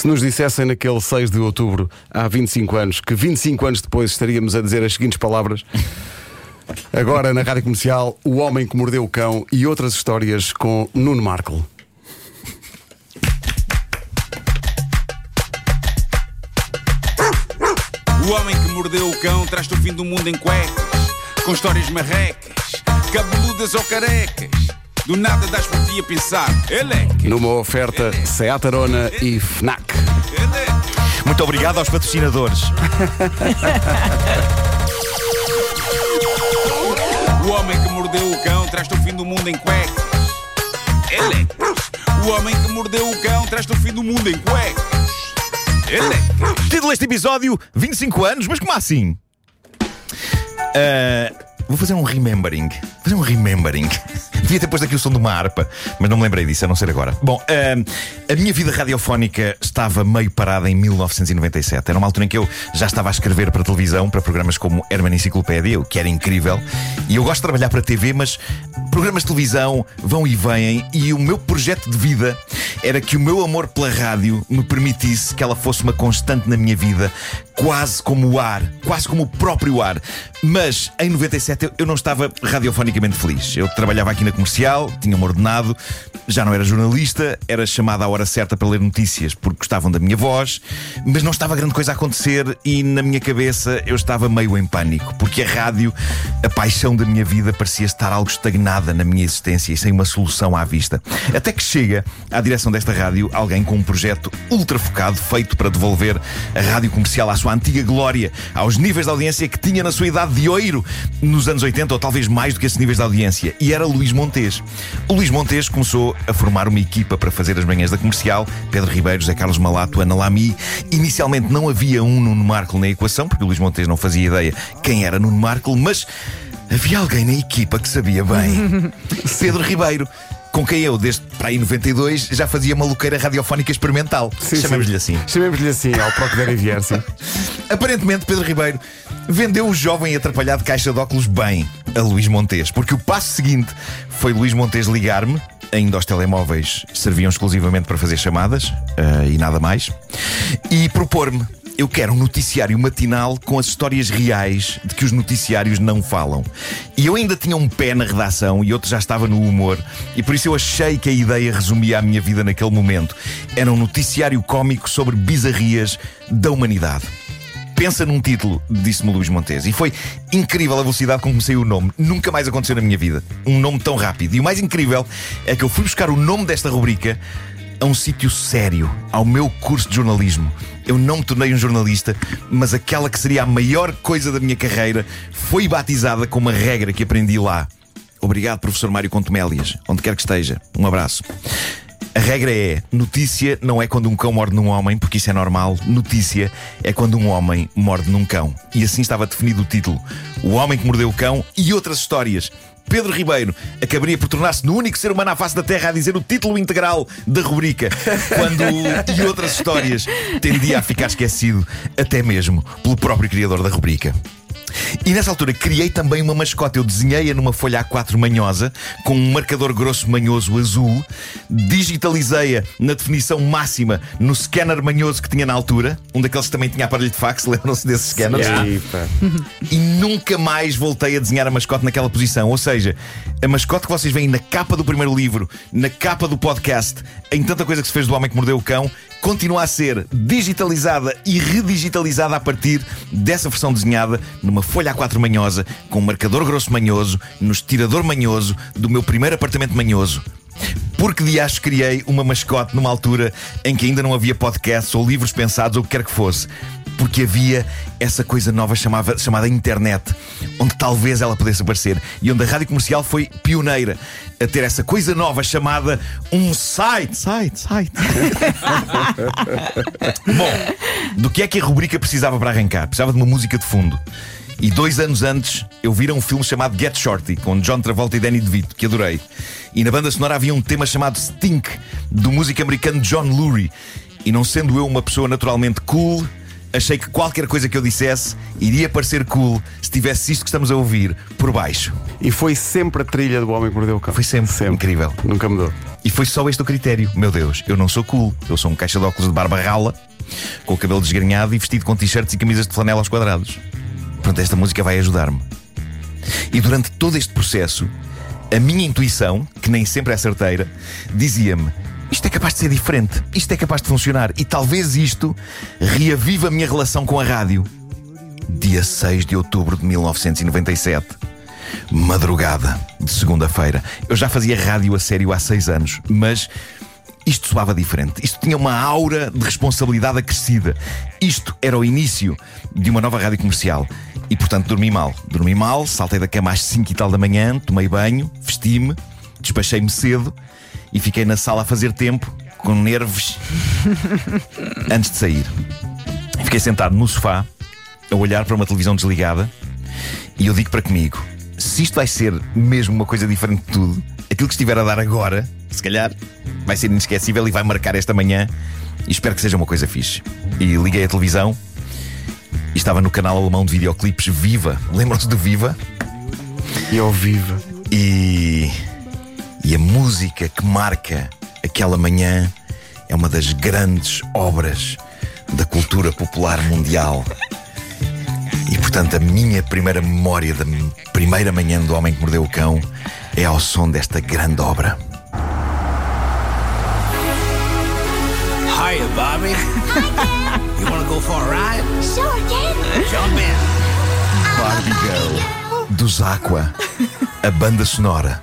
Se nos dissessem naquele 6 de outubro, há 25 anos, que 25 anos depois estaríamos a dizer as seguintes palavras. Agora na rádio comercial, O Homem que Mordeu o Cão e outras histórias com Nuno Markle. O homem que mordeu o cão traz-te o fim do mundo em cuecas, com histórias marrecas, cabeludas ou carecas. Do nada das por ti a pensar, ele é que, Numa oferta Seat Arona e Fnac. ele é que. Muito obrigado aos patrocinadores. O homem que mordeu o cão traz-te o fim do mundo em cuecas. Ele que. O homem que mordeu o cão traz-te o fim do mundo em cuecas. Ele que. Título deste episódio: 25 anos, mas como assim? Ah, vou fazer um remembering. Vou fazer um remembering. Devia ter posto aqui o som de uma harpa, mas não me lembrei disso, a não ser agora. Bom, ah, a minha vida radiofónica estava meio parada em 1997. Era uma altura em que eu já estava a escrever para televisão, para programas como Herman Enciclopédia, o que era incrível. E eu gosto de trabalhar para TV, mas programas de televisão vão e vêm. E o meu projeto de vida era que o meu amor pela rádio me permitisse que ela fosse uma constante na minha vida, quase como o ar, quase como o próprio ar. Mas em 97 eu- não estava radiofonicamente feliz. Eu trabalhava aqui na comercial, tinha-me ordenado, já não era jornalista, era chamado à hora certa para ler notícias porque gostavam da minha voz, mas não estava grande coisa a acontecer e na minha cabeça eu estava meio em pânico, porque a rádio, a paixão da minha vida, parecia estar algo estagnada na minha existência e sem uma solução à vista. Até que chega à direção desta rádio alguém com um projeto ultra focado, feito para devolver a rádio comercial à sua antiga glória, aos níveis de audiência que tinha na sua idade de nos anos 80, ou talvez mais do que esses níveis de audiência. E era Luís Montes. O Luís Montes começou a formar uma equipa para fazer as manhãs da comercial. Pedro Ribeiro, José Carlos Malato, Ana Lamy. Inicialmente não havia um Nuno Marco na equação, porque o Luís Montes não fazia ideia quem era Nuno Marco, mas havia alguém na equipa que sabia bem. Pedro Ribeiro. Com quem eu, desde para aí 92, já fazia maluqueira radiofónica experimental. Chamemos-lhe assim. Chamemos-lhe assim, ao próprio der e sim. Aparentemente, Pedro Ribeiro vendeu o jovem e atrapalhado caixa de óculos bem a Luís Montes, porque o passo seguinte foi Luís Montes ligar-me. Ainda os telemóveis serviam exclusivamente para fazer chamadas ah, e nada mais. E propor-me: eu quero um noticiário matinal com as histórias reais de que os noticiários não falam. E eu ainda tinha um pé na redação e outro já estava no humor, e por isso eu achei que a ideia resumia a minha vida naquele momento. Era um noticiário cómico sobre bizarrias da humanidade. Pensa num título, disse-me Luís Montes. E foi incrível a velocidade com que me saiu o nome. Nunca mais aconteceu na minha vida. Um nome tão rápido. E o mais incrível é que eu fui buscar o nome desta rubrica a um sítio sério, ao meu curso de jornalismo. Eu não me tornei um jornalista, mas aquela que seria a maior coisa da minha carreira foi batizada com uma regra que aprendi lá. Obrigado, professor Mário Contumélias, onde quer que esteja. Um abraço. A regra é: notícia não é quando um cão morde num homem, porque isso é normal. Notícia é quando um homem morde num cão. E assim estava definido o título: O Homem que Mordeu o Cão e outras histórias. Pedro Ribeiro acabaria por tornar-se no único ser humano à face da Terra a dizer o título integral da rubrica, quando e outras histórias tendia a ficar esquecido, até mesmo pelo próprio criador da rubrica. E nessa altura criei também uma mascote. Eu desenhei-a numa folha A4 manhosa, com um marcador grosso manhoso azul, digitalizei-a na definição máxima no scanner manhoso que tinha na altura, um daqueles que também tinha aparelho de fax, lembram-se desses scanners? Pá. E nunca mais voltei a desenhar a mascote naquela posição. Ou seja, a mascote que vocês veem na capa do primeiro livro, na capa do podcast, em tanta coisa que se fez do Homem que Mordeu o Cão, continua a ser digitalizada e redigitalizada a partir dessa versão desenhada numa folha A4 manhosa, com um marcador grosso manhoso, no estirador manhoso do meu primeiro apartamento manhoso. Porque de acho criei uma mascote numa altura em que ainda não havia podcasts ou livros pensados ou o que quer que fosse. Porque havia essa coisa nova chamava, chamada internet, onde talvez ela pudesse aparecer e onde a rádio comercial foi pioneira a ter essa coisa nova chamada um site. Site, site. Bom, do que é que a rubrica precisava para arrancar? Precisava de uma música de fundo. E dois anos antes eu vira um filme chamado Get Shorty, com John Travolta e Danny DeVito, que adorei. E na banda sonora havia um tema chamado Stink, do músico americano John Lurie. E não sendo eu uma pessoa naturalmente cool, achei que qualquer coisa que eu dissesse iria parecer cool se tivesse isto que estamos a ouvir por baixo. E foi sempre a trilha do Homem que Mordeu o Cão. Foi sempre, incrível. Nunca mudou. E foi só este o critério. Meu Deus, eu não sou cool. Eu sou um caixa de óculos de barba rala, com o cabelo desgrenhado e vestido com t-shirts e camisas de flanela aos quadrados. Pronto, esta música vai ajudar-me. E durante todo este processo, a minha intuição, que nem sempre é certeira, dizia-me: isto é capaz de ser diferente, isto é capaz de funcionar e talvez isto reaviva a minha relação com a rádio. Dia 6 de outubro de 1997. Madrugada de segunda-feira. Eu já fazia rádio a sério há seis anos, mas isto soava diferente. Isto tinha uma aura de responsabilidade acrescida. Isto era o início de uma nova rádio comercial. E portanto dormi mal. Dormi mal, saltei da cama às 5 e tal da manhã, tomei banho, vesti-me, despachei-me cedo e fiquei na sala a fazer tempo, com nervos, antes de sair. Fiquei sentado no sofá, a olhar para uma televisão desligada, e eu digo para comigo: se isto vai ser mesmo uma coisa diferente de tudo, aquilo que estiver a dar agora, se calhar, vai ser inesquecível e vai marcar esta manhã. E espero que seja uma coisa fixe. E liguei a televisão e estava no canal alemão de videoclipes Viva. Lembram-se do Viva? E ao viva. E. E a música que marca aquela manhã é uma das grandes obras da cultura popular mundial. E portanto, a minha primeira memória da primeira manhã do Homem que Mordeu o Cão é ao som desta grande obra. Hiya, Bobby. you want to go for a ride? Sure, Ken. Jump in. Barbie Girl dos Aqua, a banda sonora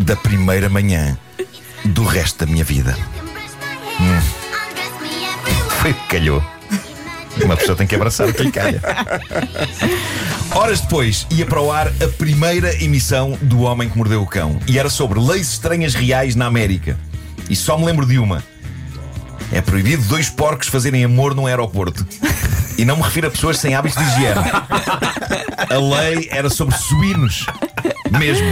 da primeira manhã do resto da minha vida. Hum. Foi o que calhou. Uma pessoa tem que abraçar o que lhe calha. Horas depois, ia para o ar a primeira emissão do Homem que Mordeu o Cão. E era sobre leis estranhas reais na América. E só me lembro de uma. É proibido dois porcos fazerem amor num aeroporto. E não me refiro a pessoas sem hábitos de higiene. A lei era sobre suínos. Mesmo.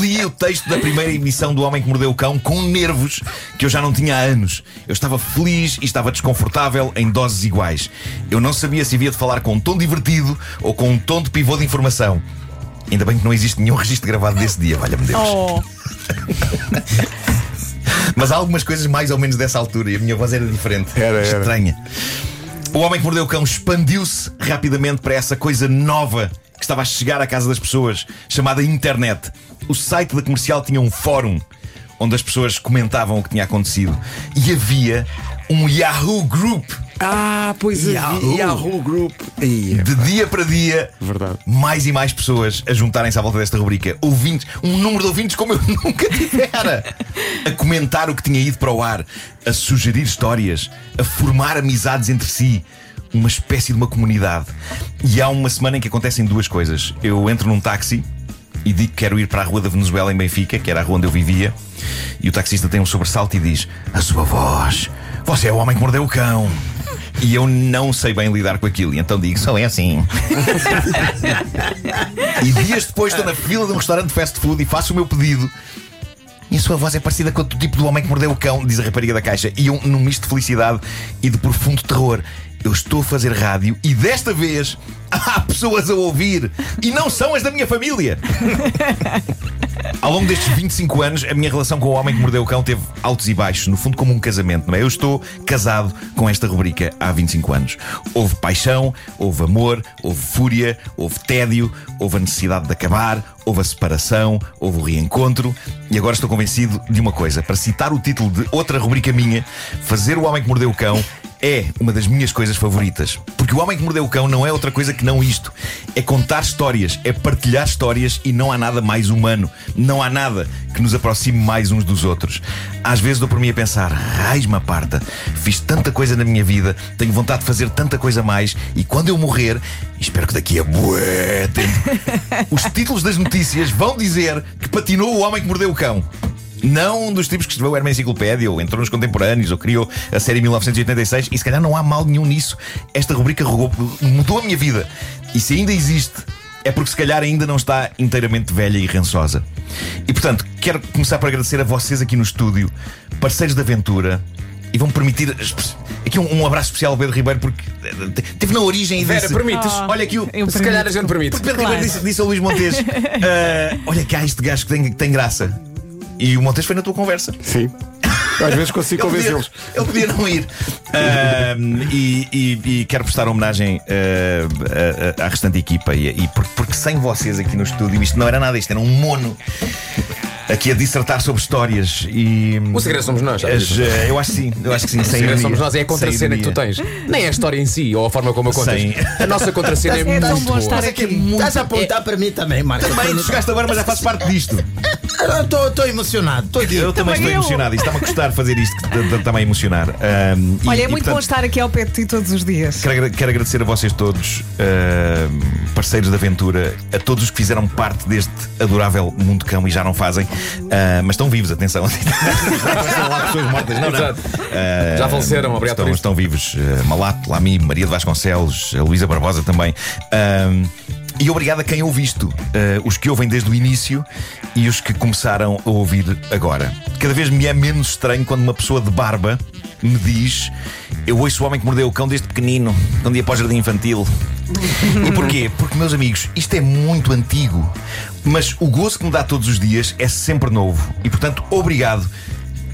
Li o texto da primeira emissão do Homem que Mordeu o Cão com nervos que eu já não tinha há anos. Eu estava feliz e estava desconfortável em doses iguais. Eu não sabia se havia de falar com um tom divertido ou com um tom de pivô de informação. Ainda bem que não existe nenhum registro gravado desse dia, valha-me Deus. Oh, Mas há algumas coisas mais ou menos dessa altura e a minha voz era diferente. Era, era. Estranha. O Homem que Mordeu o Cão expandiu-se rapidamente para essa coisa nova que estava a chegar à casa das pessoas, chamada internet. O site da comercial tinha um fórum onde as pessoas comentavam o que tinha acontecido e havia um Yahoo Group. Ah, pois é. Yahoo. Yahoo Group. Ia. De dia para dia, Verdade. mais e mais pessoas a juntarem-se à volta desta rubrica. Ouvintes, um número de ouvintes como eu nunca tivera. A comentar o que tinha ido para o ar, a sugerir histórias, a formar amizades entre si. Uma espécie de uma comunidade. E há uma semana em que acontecem duas coisas. Eu entro num táxi e digo que quero ir para a Rua da Venezuela em Benfica, que era a rua onde eu vivia. E o taxista tem um sobressalto e diz: A sua voz, você é o homem que mordeu o cão. E eu não sei bem lidar com aquilo. E então digo: Só é assim. E dias depois estou na fila de um restaurante de fast food e faço o meu pedido. E a sua voz é parecida com o tipo do homem que mordeu o cão, diz a rapariga da caixa. E eu, num misto de felicidade e de profundo terror, eu estou a fazer rádio e desta vez há pessoas a ouvir e não são as da minha família. Ao longo destes 25 anos, a minha relação com o homem que mordeu o cão teve altos e baixos, no fundo, como um casamento, não é? Eu estou casado com esta rubrica há 25 anos. Houve paixão, houve amor, houve fúria, houve tédio, houve a necessidade de acabar, houve a separação, houve o reencontro. E agora estou convencido de uma coisa: para citar o título de outra rubrica minha, fazer o homem que mordeu o cão é uma das minhas coisas favoritas. Porque o homem que mordeu o cão não é outra coisa que não isto. É contar histórias, é partilhar histórias e não há nada mais humano. Não há nada que nos aproxime mais uns dos outros. Às vezes dou por mim a pensar, raiz-me parta, fiz tanta coisa na minha vida, tenho vontade de fazer tanta coisa mais e quando eu morrer, espero que daqui a bué tempo, os títulos das notícias vão dizer que patinou o homem que mordeu o cão. Não um dos tipos que escreveu Herman Enciclopédia, ou entrou nos contemporâneos, ou criou a série 1986, e se calhar não há mal nenhum nisso. Esta rubrica mudou a minha vida. E se ainda existe, é porque se calhar ainda não está inteiramente velha e rançosa. E portanto, quero começar por agradecer a vocês aqui no estúdio, parceiros de aventura, e vão permitir. Aqui um, um abraço especial ao Pedro Ribeiro, porque eh, teve na origem e Vera, disse. permites? Olha aqui o. Se calhar a gente permite. Porque Pedro Claro. Ribeiro disse, disse ao Luís Montes: "Ah, Olha cá este gajo que tem, que tem graça. E o Montes foi na tua conversa. Sim. Às vezes consigo Ele podia, convencê-los. ele podia não ir. Ahm, e, e- e quero prestar homenagem ah, à- restante equipa. E, e por- porque sem vocês aqui no estúdio, isto não era nada, isto era um mono. Aqui a dissertar sobre histórias e. O segredo somos nós, As, eu acho que sim, eu acho que sim. O segredo somos nós, é a contracena que tu tens. Nem é a história em si ou a forma como a contas. Sem- A nossa contracena é, É muito bom boa. estar aqui. Estás a apontar para mim também, Marco. Também, chegaste agora, mas já fazes parte disto. Estou emocionado. Estou Eu também estou eu. emocionado. Isto está-me a custar fazer isto, também a emocionar. E- Olha, é e, muito bom portanto, estar aqui ao pé de ti todos os dias. Quero, quero agradecer a vocês todos, ahm, parceiros da aventura, a todos os que fizeram parte deste adorável mundo cão e já não fazem, Ah, mas estão vivos, atenção. Lá pessoas mortas, não, Já faleceram, obrigado estão, por isto. estão vivos. Ah, Malato, Lami, Maria de Vasconcelos, a Luísa Barbosa também. E obrigado a quem ouve isto, ah, os que ouvem desde o início e os que começaram a ouvir agora. Cada vez me é menos estranho quando uma pessoa de barba me diz: Eu ouço o homem que mordeu o cão desde pequenino, de um dia para o jardim infantil. e porquê? Porque, meus amigos, isto é muito antigo, mas o gozo que me dá todos os dias é sempre novo. E portanto, obrigado.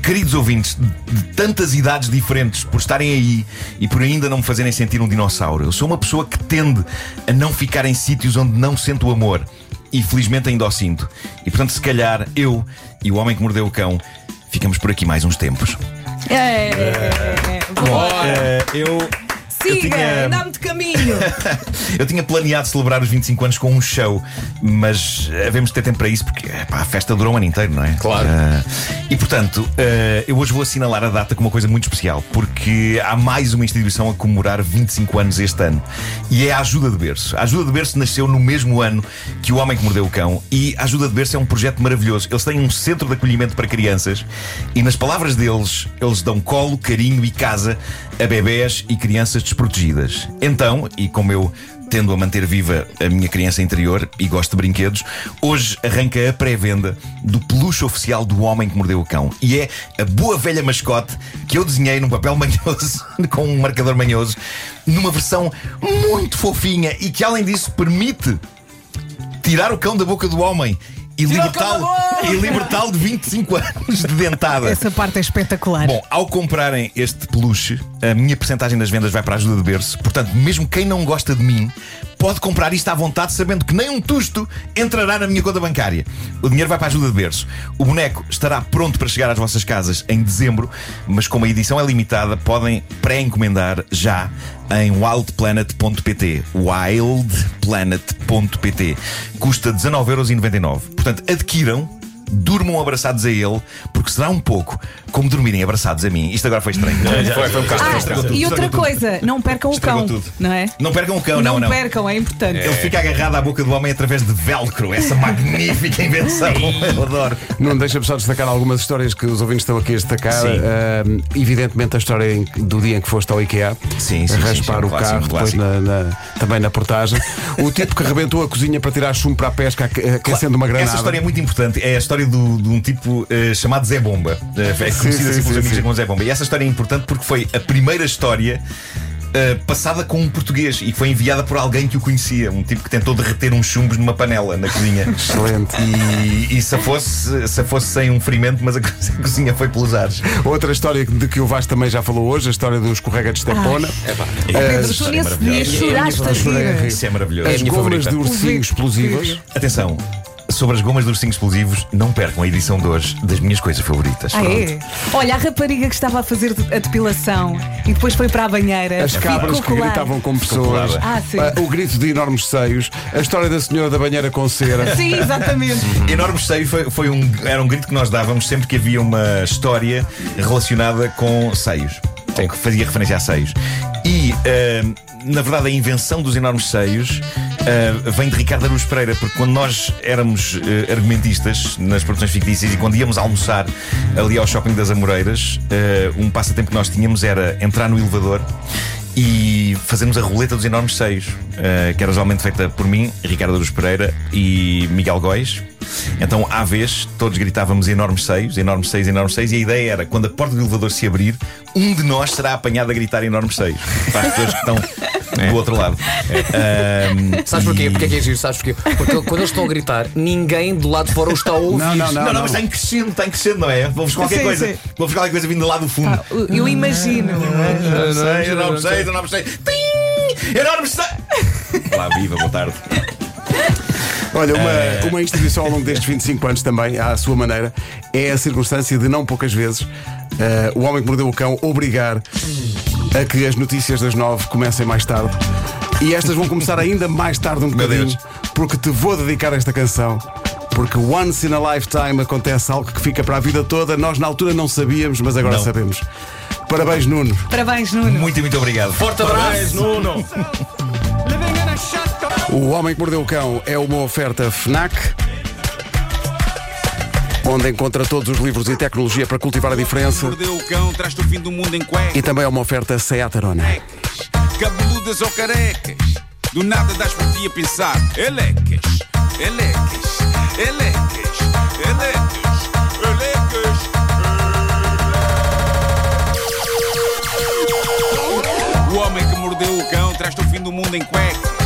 Queridos ouvintes de tantas idades diferentes, por estarem aí e por ainda não me fazerem sentir um dinossauro. Eu sou uma pessoa que tende a não ficar em sítios onde não sinto o amor. E felizmente ainda o sinto. E portanto, se calhar, eu e o homem que mordeu o cão ficamos por aqui mais uns tempos. É, Eh, eu. eu Siga, tinha- dá-me de caminho. Eu tinha planeado celebrar os 25 anos com um show, mas havemos de ter tempo para isso porque epá, a festa durou um ano inteiro, não é? Claro. Ah, e portanto, ah, eu hoje vou assinalar a data com uma coisa muito especial, porque há mais uma instituição a comemorar 25 anos este ano. E é a Ajuda de Berço. A Ajuda de Berço nasceu no mesmo ano que O Homem que Mordeu o Cão, e a Ajuda de Berço é um projeto maravilhoso. Eles têm um centro de acolhimento para crianças, e nas palavras deles, eles dão colo, carinho e casa a bebés e crianças desprotegidas. Então, e como eu tendo a manter viva a minha criança interior e gosto de brinquedos, hoje arranca a pré-venda do peluche oficial do Homem que Mordeu o Cão. E é a boa velha mascote que eu desenhei num papel manhoso, com um marcador manhoso, numa versão muito fofinha e que, além disso, permite tirar o cão da boca do homem. E libertá-lo e libertá-lo de 25 anos de dentada. Essa parte é espetacular. Bom, ao comprarem este peluche, a minha porcentagem das vendas vai para a ajuda de berço. Portanto, mesmo quem não gosta de mim pode comprar isto à vontade, sabendo que nem um tusto entrará na minha conta bancária. O dinheiro vai para a ajuda de berço. O boneco estará pronto para chegar às vossas casas em dezembro, mas como a edição é limitada, podem pré-encomendar já em wildplanet.pt. Wildplanet.pt. Custa 19,99€. Portanto, adquiram durmam abraçados a ele, porque será um pouco como dormirem abraçados a mim. Isto agora foi estranho. Foi, foi um bocado Ah, estragou tudo, e outra coisa, não percam o cão, tudo. não é? Não percam o cão, não, não. percam, é importante. Ele fica agarrado à boca do homem através de velcro, essa magnífica invenção. Eu adoro. Não deixa-me só destacar algumas histórias que os ouvintes estão aqui a destacar. Sim. Ahm, evidentemente, a história do dia em que foste ao IKEA, Sim, sim, a sim, raspar sim, um o clássico, carro, um depois clássico. na- na- também na portagem. o tipo que rebentou a cozinha para tirar chumbo para a pesca, aque- aquecendo uma granada. Essa história é muito importante. É a história do- de um tipo eh, chamado Zé Bomba. Eh, é conhecido sim, assim pelos amigos como Zé Bomba. E essa história é importante porque foi a primeira história. eh, passada com um português e foi enviada por alguém que o conhecia, um tipo que tentou derreter uns chumbos numa panela na cozinha. Excelente. E, e se, fosse, se fosse sem um ferimento, mas a co- a cozinha foi pelos ares. Outra história de que o Vasco também já falou hoje, a história do escorrega de Estepona. História é nesse dia maravilhosa. choraste a rir. Isso é maravilhoso. As gomas favorita. de ursinhos explosivas. Atenção, sobre as gomas de ursinhos explosivos, não percam a edição de hoje das minhas coisas favoritas. Ah, é? Olha, a rapariga que estava a fazer a depilação e depois foi para a banheira. As cabras que gritavam como pessoas. Ah, sim. Ah, o grito de enormes seios, a história da senhora da banheira com cera. Sim, exatamente. Enorme seio foi, foi um, era um grito que nós dávamos sempre que havia uma história relacionada com seios. Ou que fazia referência a seios. E, ah, na verdade, a invenção dos enormes seios ah, vem de Ricardo Aruz Pereira, porque quando nós éramos ah, argumentistas nas produções fictícias e quando íamos almoçar ali ao shopping das Amoreiras, ah, um passatempo que nós tínhamos era entrar no elevador e fazermos a roleta dos enormes seios, que era geralmente feita por mim, Ricardo Aruz Pereira e Miguel Góis. Então, à vez, todos gritávamos enormes seios, enormes seios, enormes seios, e a ideia era, quando a porta do elevador se abrir, um de nós será apanhado a gritar enormes seios. Para as pessoas que estão do outro lado. Ahm, Sabes porquê? e- Porquê é que é giro? Sabes porquê? Porque quando eles estão a gritar, ninguém do lado de fora os está a ouvir. Não, não, Não, não, mas está em crescendo, está em crescendo, não é? Vamos qualquer Sim, coisa. sim. Vamos qualquer coisa vindo lá do fundo. Eu imagino. Enorme seis, enorme seis, enorme seis. Tim! Enorme! Olá, viva, boa tarde. Olha, uma, Eh. uma instituição ao longo destes 25 anos também, à sua maneira, é a circunstância de não poucas vezes eh, o homem que mordeu o cão obrigar a que as notícias das nove comecem mais tarde. E estas vão começar ainda mais tarde um bocadinho, porque te vou dedicar esta canção. Porque once in a lifetime acontece algo que fica para a vida toda. Nós na altura não sabíamos, mas agora Não. sabemos. Parabéns, Nuno. Parabéns, Nuno. Muito, muito obrigado. Forte abraço! Nuno. O Homem que Mordeu o Cão é uma oferta FNAC, onde encontra todos os livros e tecnologia para cultivar a diferença. Mordeu o cão, traz-te o fim do mundo em cuecas. E também é uma oferta Seat Arona. Cabeludas ou carecas. Do nada das por ti a pensar. Elecas, elecas, elecas, elecas, elecas. O homem que mordeu o cão traz-te o fim do mundo em cuecas.